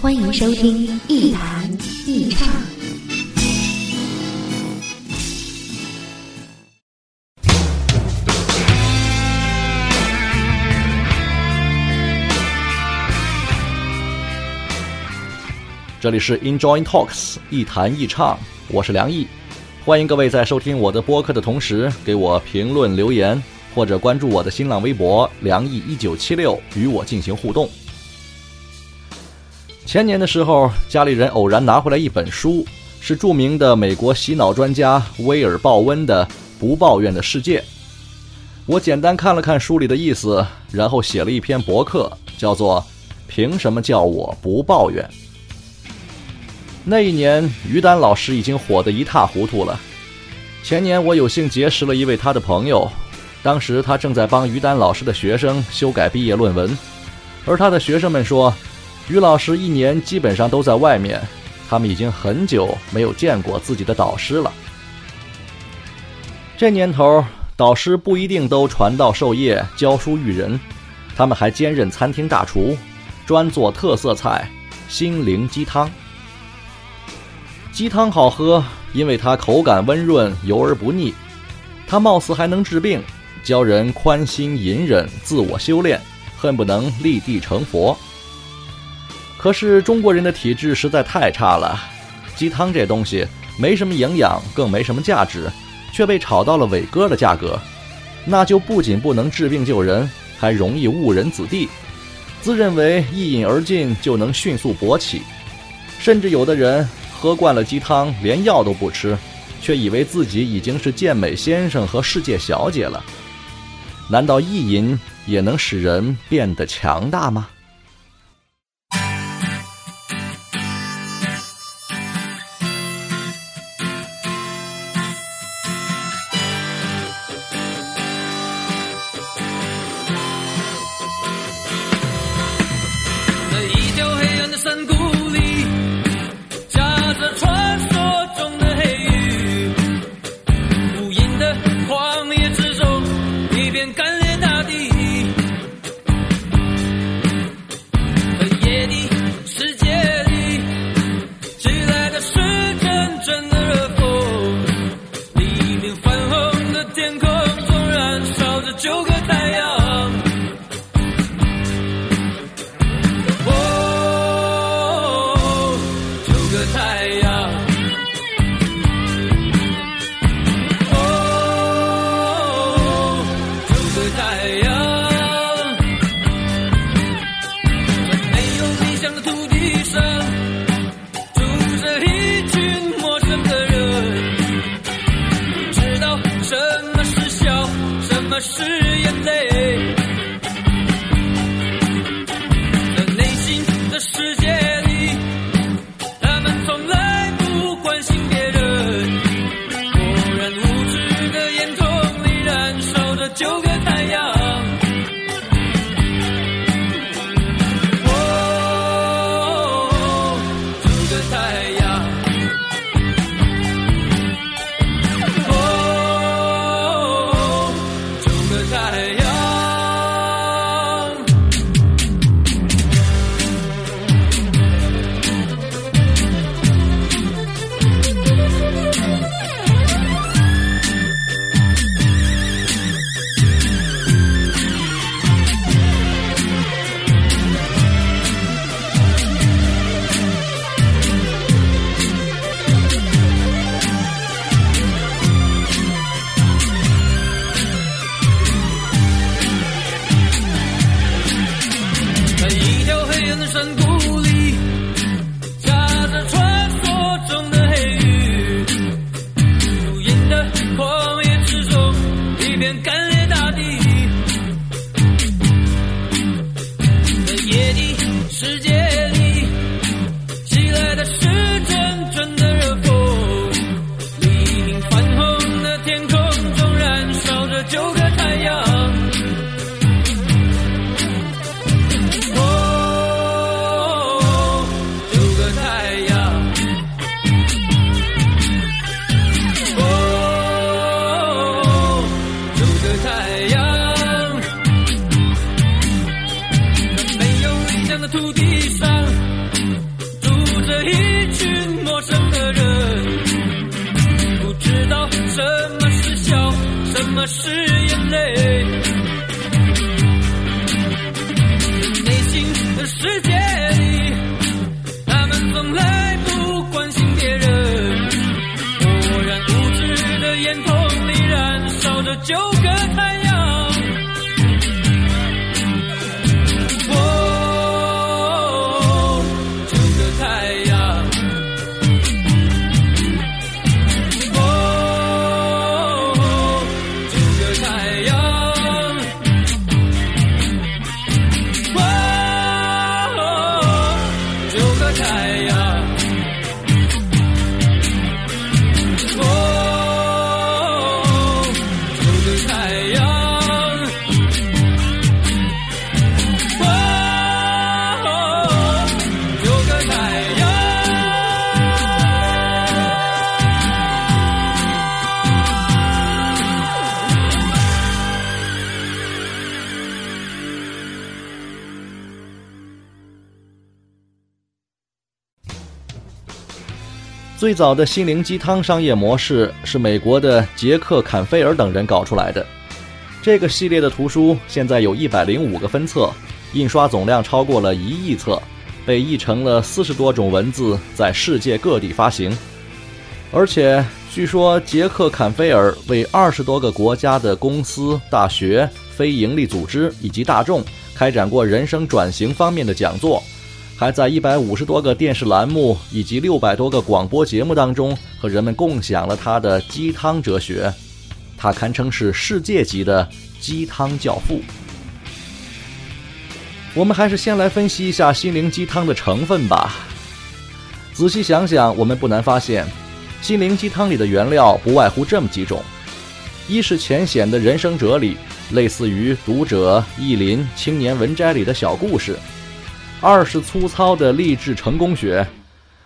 欢迎收听《一弹一唱》。这里是 Enjoy Talks 一谈一唱，我是梁毅，欢迎各位在收听我的播客的同时，给我评论留言，或者关注我的新浪微博梁毅一九七六，与我进行互动。前年的时候，家里人偶然拿回来一本书，是著名的美国洗脑专家威尔·鲍温的《不抱怨的世界》。我简单看了看书里的意思，然后写了一篇博客，叫做《凭什么叫我不抱怨》。那一年，于丹老师已经火得一塌糊涂了。前年，我有幸结识了一位他的朋友，当时他正在帮于丹老师的学生修改毕业论文，而他的学生们说，于老师一年基本上都在外面，他们已经很久没有见过自己的导师了。这年头，导师不一定都传道授业、教书育人，他们还兼任餐厅大厨，专做特色菜——心灵鸡汤。鸡汤好喝，因为它口感温润、油而不腻。它貌似还能治病，教人宽心隐忍、自我修炼，恨不能立地成佛。可是中国人的体质实在太差了，鸡汤这东西没什么营养，更没什么价值，却被炒到了伟哥的价格，那就不仅不能治病救人，还容易误人子弟。自认为一饮而尽就能迅速勃起，甚至有的人。喝惯了鸡汤，连药都不吃，却以为自己已经是健美先生和世界小姐了。难道意淫也能使人变得强大吗？最早的心灵鸡汤商业模式是美国的杰克·坎菲尔等人搞出来的。这个系列的图书现在有一百零五个分册，印刷总量超过了一亿册，被译成了四十多种文字，在世界各地发行。而且据说杰克·坎菲尔为二十多个国家的公司、大学、非营利组织以及大众开展过人生转型方面的讲座。还在一百五十多个电视栏目以及六百多个广播节目当中和人们共享了他的鸡汤哲学，他堪称是世界级的鸡汤教父。我们还是先来分析一下心灵鸡汤的成分吧。仔细想想，我们不难发现，心灵鸡汤里的原料不外乎这么几种：一是浅显的人生哲理，类似于《读者》《意林》《青年文摘》里的小故事。二是粗糙的励志成功学，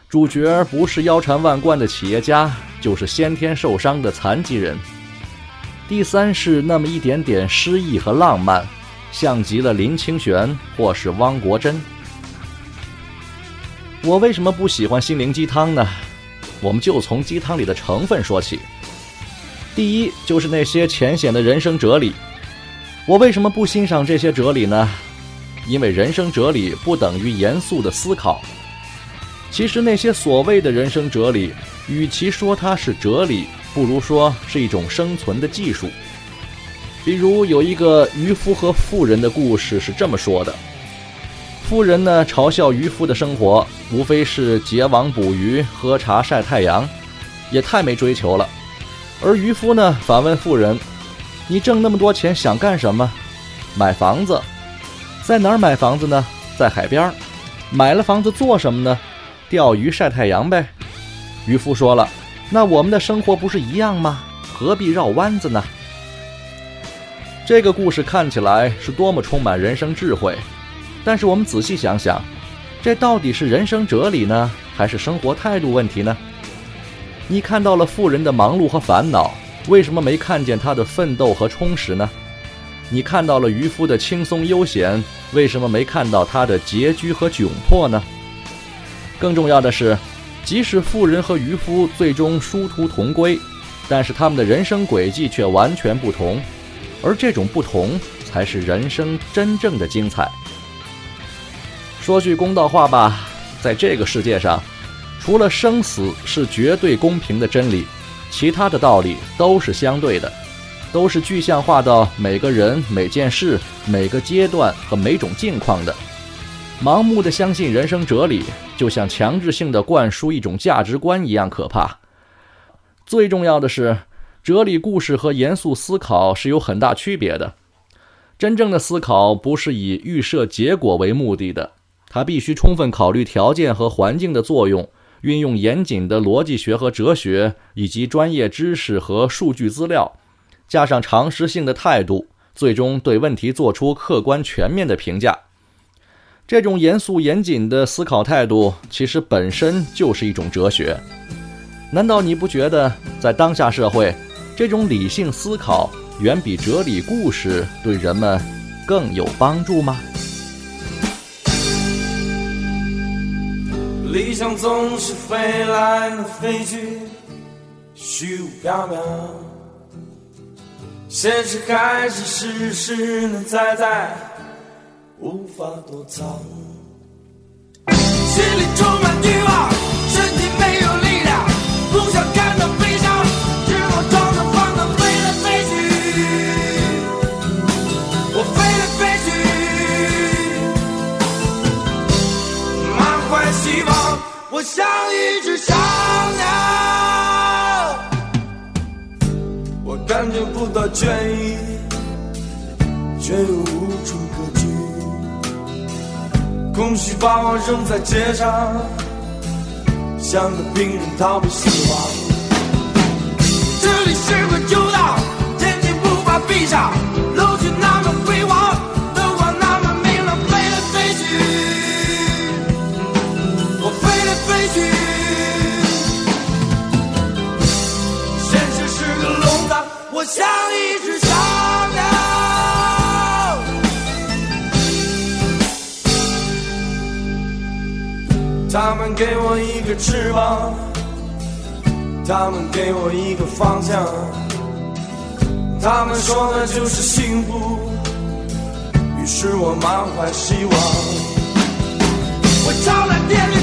主角不是腰缠万贯的企业家，就是先天受伤的残疾人。第三是那么一点点诗意和浪漫，像极了林清玄或是汪国真。我为什么不喜欢心灵鸡汤呢？我们就从鸡汤里的成分说起。第一就是那些浅显的人生哲理。我为什么不欣赏这些哲理呢？因为人生哲理不等于严肃的思考。其实那些所谓的人生哲理，与其说它是哲理，不如说是一种生存的技术。比如有一个渔夫和富人的故事是这么说的：富人呢嘲笑渔夫的生活，无非是结网捕鱼、喝茶、晒太阳，也太没追求了。而渔夫呢反问富人：“你挣那么多钱想干什么？买房子。”在哪儿买房子呢？在海边儿。买了房子做什么呢？钓鱼晒太阳呗。渔夫说了：“那我们的生活不是一样吗？何必绕弯子呢？”这个故事看起来是多么充满人生智慧，但是我们仔细想想，这到底是人生哲理呢，还是生活态度问题呢？你看到了富人的忙碌和烦恼，为什么没看见他的奋斗和充实呢？你看到了渔夫的轻松悠闲，为什么没看到他的拮据和窘迫呢？更重要的是，即使富人和渔夫最终殊途同归，但是他们的人生轨迹却完全不同，而这种不同才是人生真正的精彩。说句公道话吧，在这个世界上，除了生死是绝对公平的真理，其他的道理都是相对的。都是具象化到每个人、每件事、每个阶段和每种境况的。盲目的相信人生哲理，就像强制性的灌输一种价值观一样可怕。最重要的是，哲理故事和严肃思考是有很大区别的。真正的思考不是以预设结果为目的的，它必须充分考虑条件和环境的作用，运用严谨的逻辑学和哲学，以及专业知识和数据资料。加上常识性的态度，最终对问题做出客观全面的评价。这种严肃严谨的思考态度，其实本身就是一种哲学。难道你不觉得，在当下社会，这种理性思考远比哲理故事对人们更有帮助吗？理想总是飞来飞去，虚无缥缈。现实还是实实在在，无法躲藏。心里虚把我扔在街上，像个病人逃避死亡。这里是个旧道，眼睛无法闭上，他们给我一个翅膀，他们给我一个方向，他们说的就是幸福，于是我满怀希望。我找了电力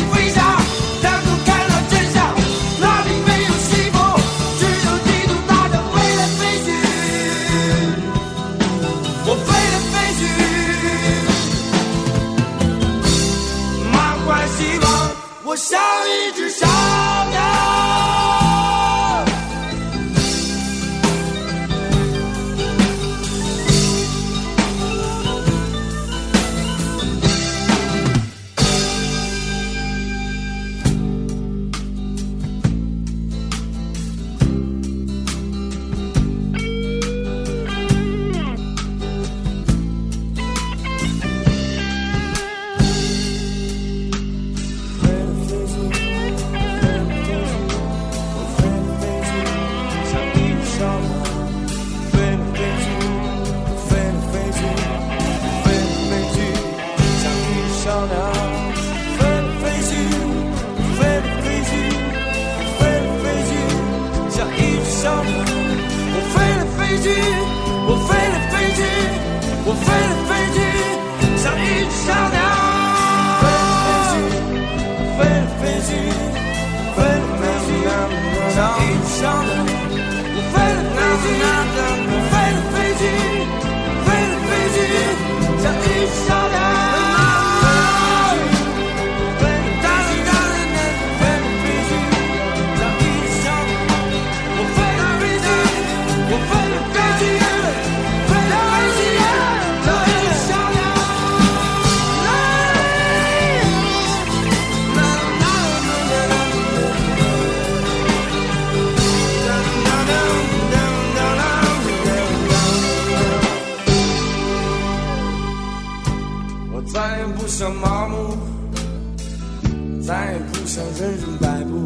再也不想任人摆布，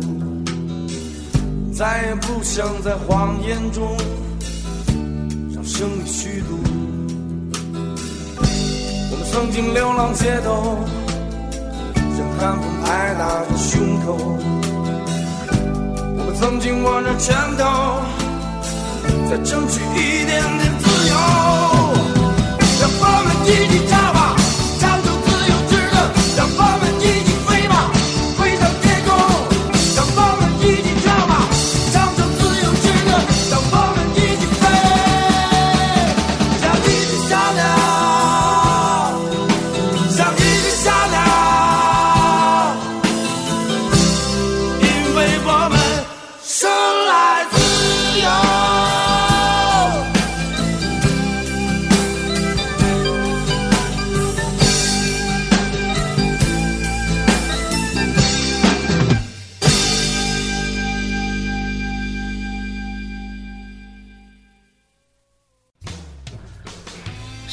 再也不想在谎言中让生命虚度。我们曾经流浪街头，任寒风拍打着胸口。我们曾经握着拳头，在争取一点点自由。让我们一起唱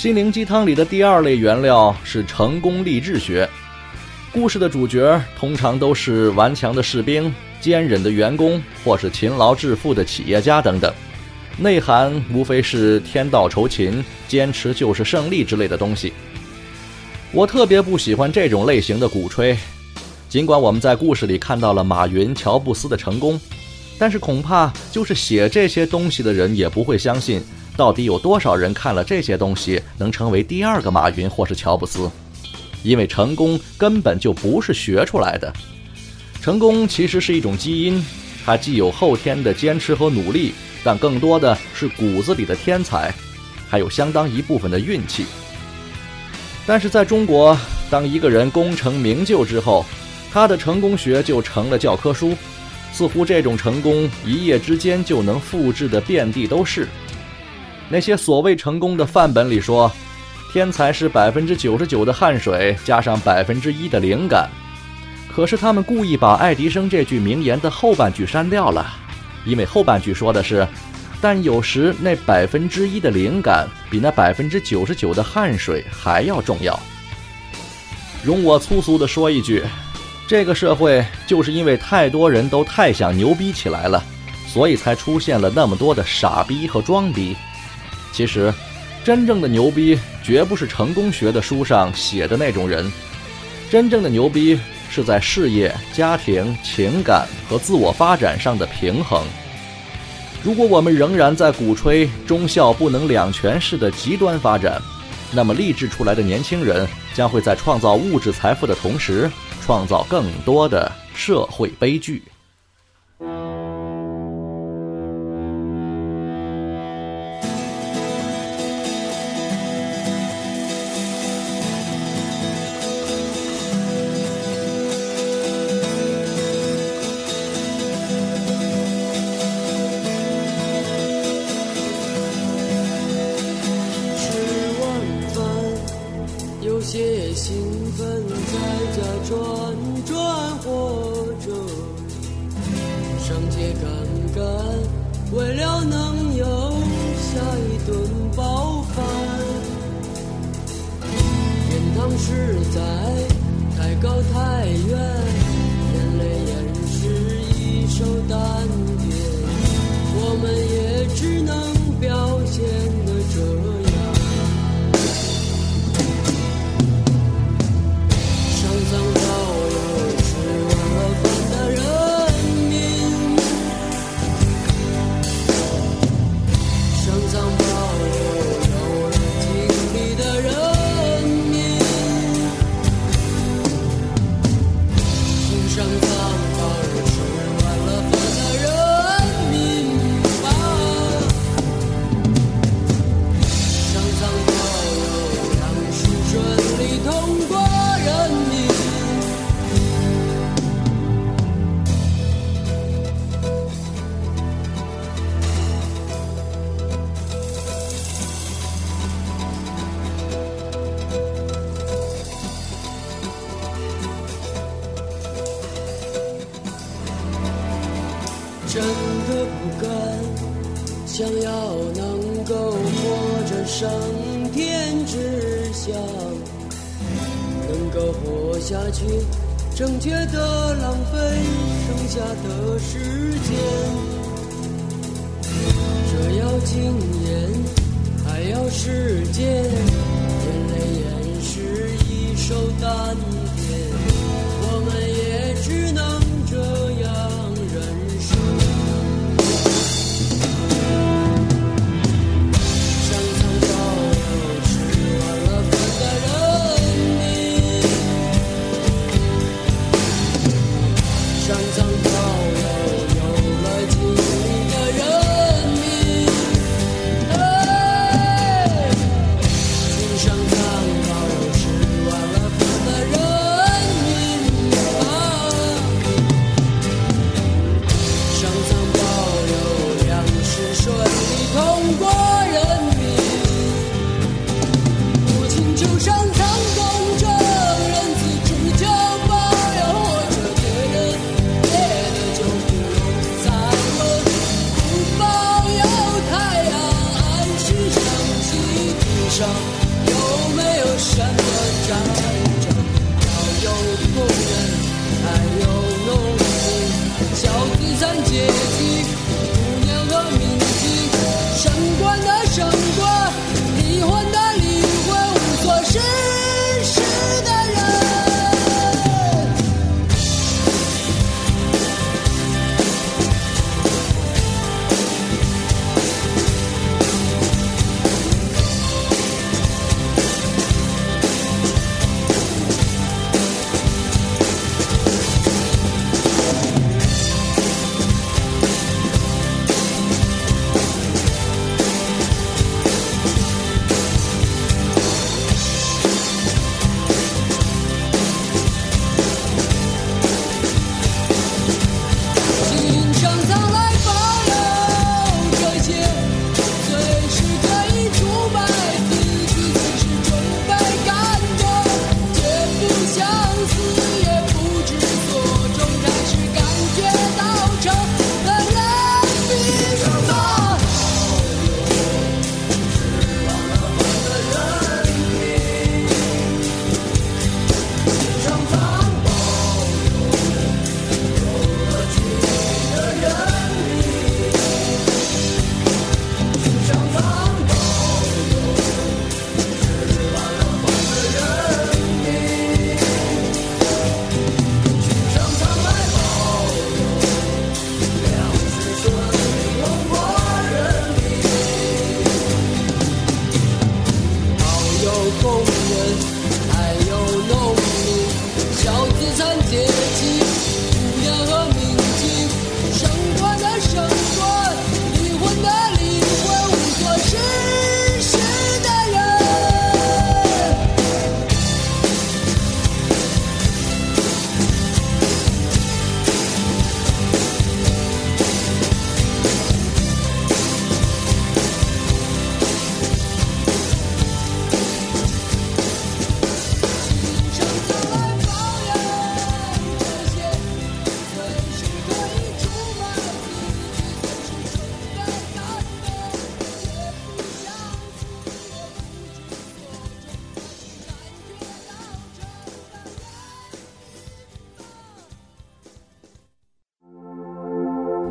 心灵鸡汤里的第二类原料是成功励志学。故事的主角通常都是顽强的士兵、坚忍的员工，或是勤劳致富的企业家等等。内涵无非是天道酬勤、坚持就是胜利之类的东西。我特别不喜欢这种类型的鼓吹。尽管我们在故事里看到了马云、乔布斯的成功，但是恐怕就是写这些东西的人也不会相信，到底有多少人看了这些东西能成为第二个马云或是乔布斯？因为成功根本就不是学出来的，成功其实是一种基因，它既有后天的坚持和努力，但更多的是骨子里的天才，还有相当一部分的运气。但是在中国，当一个人功成名就之后，他的成功学就成了教科书，似乎这种成功一夜之间就能复制的遍地都是。那些所谓成功的范本里说，天才是百分之九十九的汗水加上百分之一的灵感。可是他们故意把爱迪生这句名言的后半句删掉了，因为后半句说的是，但有时那百分之一的灵感比那百分之九十九的汗水还要重要。容我粗俗地说一句。这个社会就是因为太多人都太想牛逼起来了，所以才出现了那么多的傻逼和装逼。其实，真正的牛逼绝不是成功学的书上写的那种人，真正的牛逼是在事业、家庭、情感和自我发展上的平衡。如果我们仍然在鼓吹忠孝不能两全式的极端发展，那么励志出来的年轻人将会在创造物质财富的同时。创造更多的社会悲剧。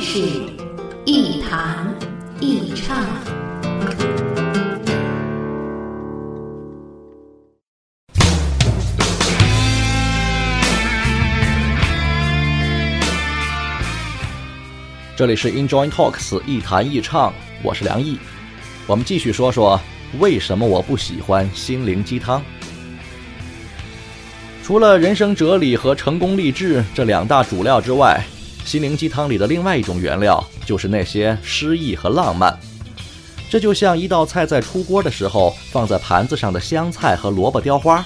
是一弹一唱。这里是 Enjoy Talks 一谈一唱，我是梁毅。我们继续说说为什么我不喜欢心灵鸡汤。除了人生哲理和成功励志这两大主料之外，心灵鸡汤里的另外一种原料就是那些诗意和浪漫。这就像一道菜在出锅的时候放在盘子上的香菜和萝卜雕花，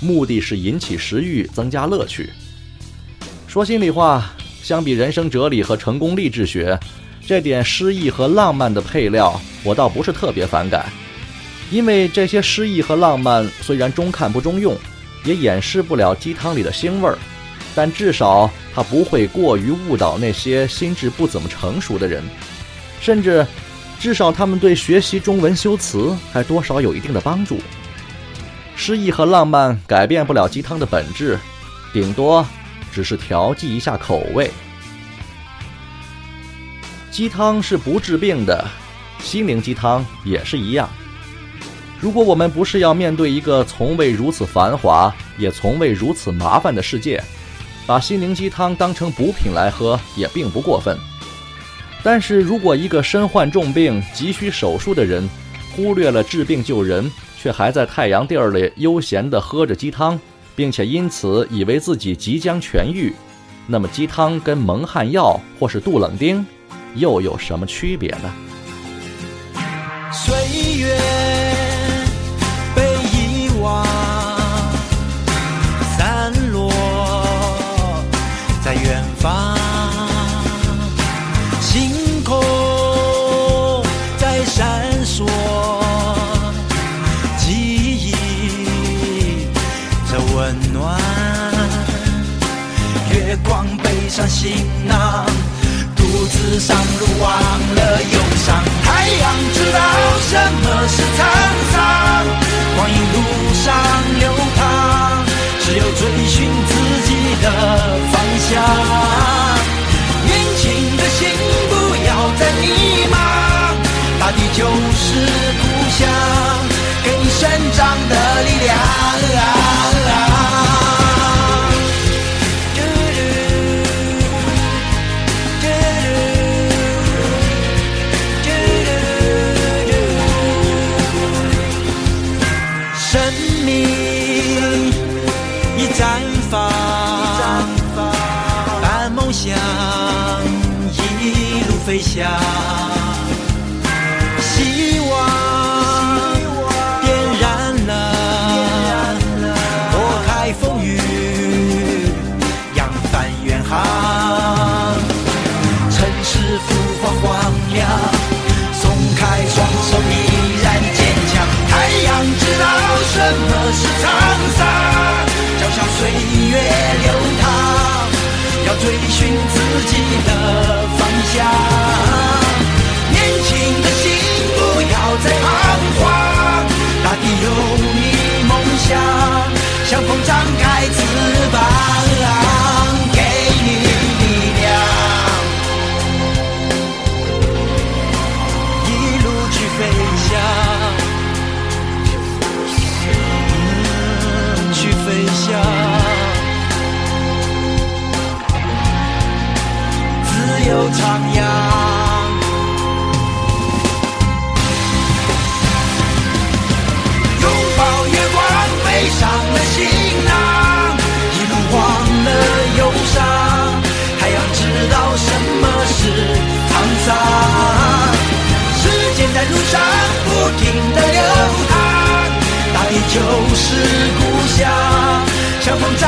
目的是引起食欲，增加乐趣。说心里话。相比人生哲理和成功励志学，这点诗意和浪漫的配料，我倒不是特别反感。因为这些诗意和浪漫虽然中看不中用，也掩饰不了鸡汤里的腥味儿，但至少它不会过于误导那些心智不怎么成熟的人，甚至，至少他们对学习中文修辞还多少有一定的帮助。诗意和浪漫改变不了鸡汤的本质，顶多。只是调剂一下口味。鸡汤是不治病的，心灵鸡汤也是一样。如果我们不是要面对一个从未如此繁华，也从未如此麻烦的世界，把心灵鸡汤当成补品来喝也并不过分。但是如果一个身患重病、急需手术的人，忽略了治病救人，却还在太阳地儿里悠闲地喝着鸡汤。并且因此以为自己即将痊愈，那么鸡汤跟蒙汗药或是杜冷丁又有什么区别呢？岁月被遗忘，上行囊，独自上路忘了忧伤。太阳知道什么是沧桑，光阴路上流淌，只有追寻自己的方向。年轻的心不要再迷茫，大地就是像风张开翅膀就是故乡，相逢在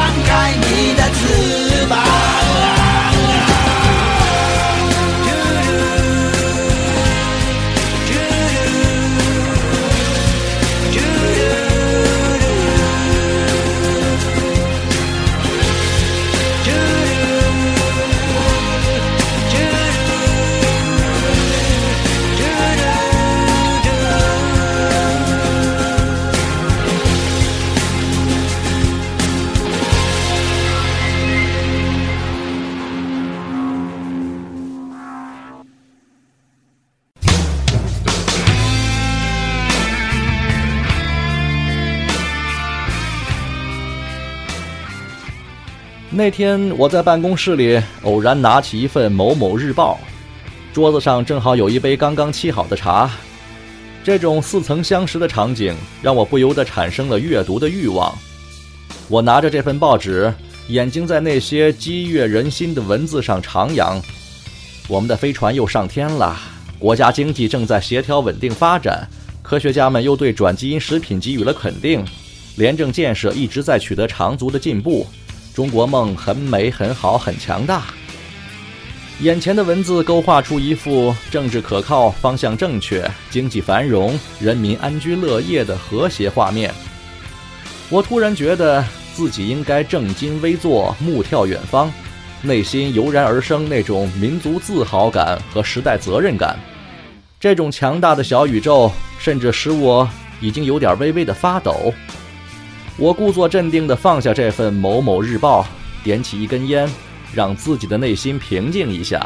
那天我在办公室里偶然拿起一份《某某日报》，桌子上正好有一杯刚刚沏好的茶。这种似曾相识的场景让我不由得产生了阅读的欲望。我拿着这份报纸，眼睛在那些激越人心的文字上徜徉。我们的飞船又上天了，国家经济正在协调稳定发展，科学家们又对转基因食品给予了肯定，廉政建设一直在取得长足的进步。中国梦很美、很好、很强大。眼前的文字勾画出一幅政治可靠、方向正确、经济繁荣、人民安居乐业的和谐画面。我突然觉得自己应该正襟危坐、目眺远方，内心油然而生那种民族自豪感和时代责任感。这种强大的小宇宙，甚至使我已经有点微微的发抖。我故作镇定地放下这份《某某日报》，点起一根烟，让自己的内心平静一下。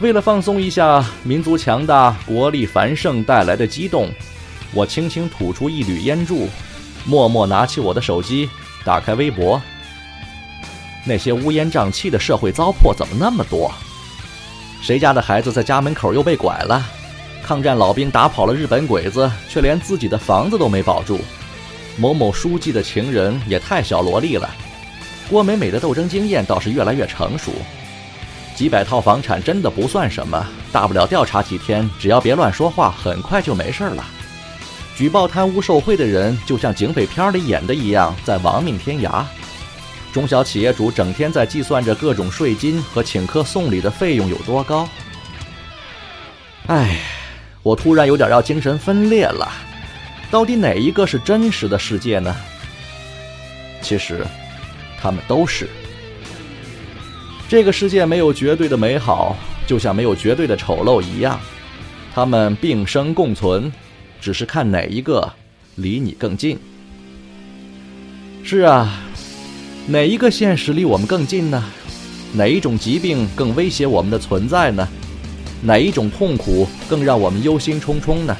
为了放松一下民族强大、国力繁盛带来的激动，我轻轻吐出一缕烟柱，默默拿起我的手机，打开微博。那些乌烟瘴气的社会糟粕怎么那么多？谁家的孩子在家门口又被拐了？抗战老兵打跑了日本鬼子，却连自己的房子都没保住。某某书记的情人也太小萝莉了，郭美美的斗争经验倒是越来越成熟。几百套房产真的不算什么，大不了调查几天，只要别乱说话，很快就没事了。举报贪污受贿的人，就像警匪片里演的一样，在亡命天涯。中小企业主整天在计算着各种税金和请客送礼的费用有多高。唉，我突然有点要精神分裂了。到底哪一个是真实的世界呢？其实，他们都是。这个世界没有绝对的美好，就像没有绝对的丑陋一样，他们并生共存，只是看哪一个离你更近。是啊，哪一个现实离我们更近呢？哪一种疾病更威胁我们的存在呢？哪一种痛苦更让我们忧心忡忡呢？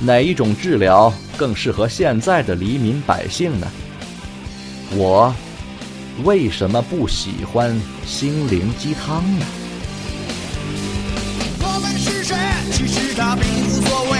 哪一种治疗更适合现在的黎民百姓呢？我为什么不喜欢心灵鸡汤呢？我们是谁？其实他并无所谓，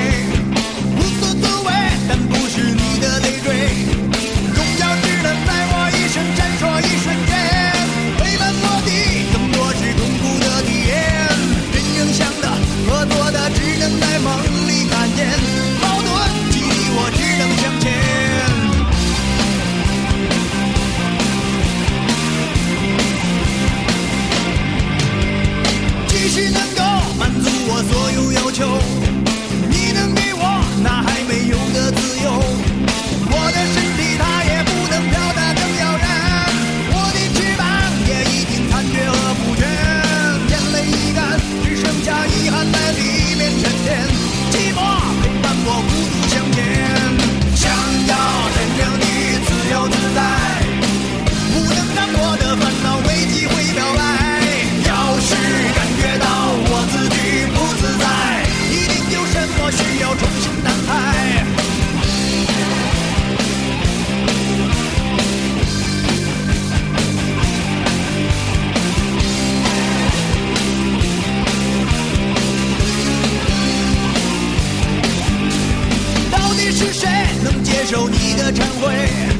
接受你的忏悔？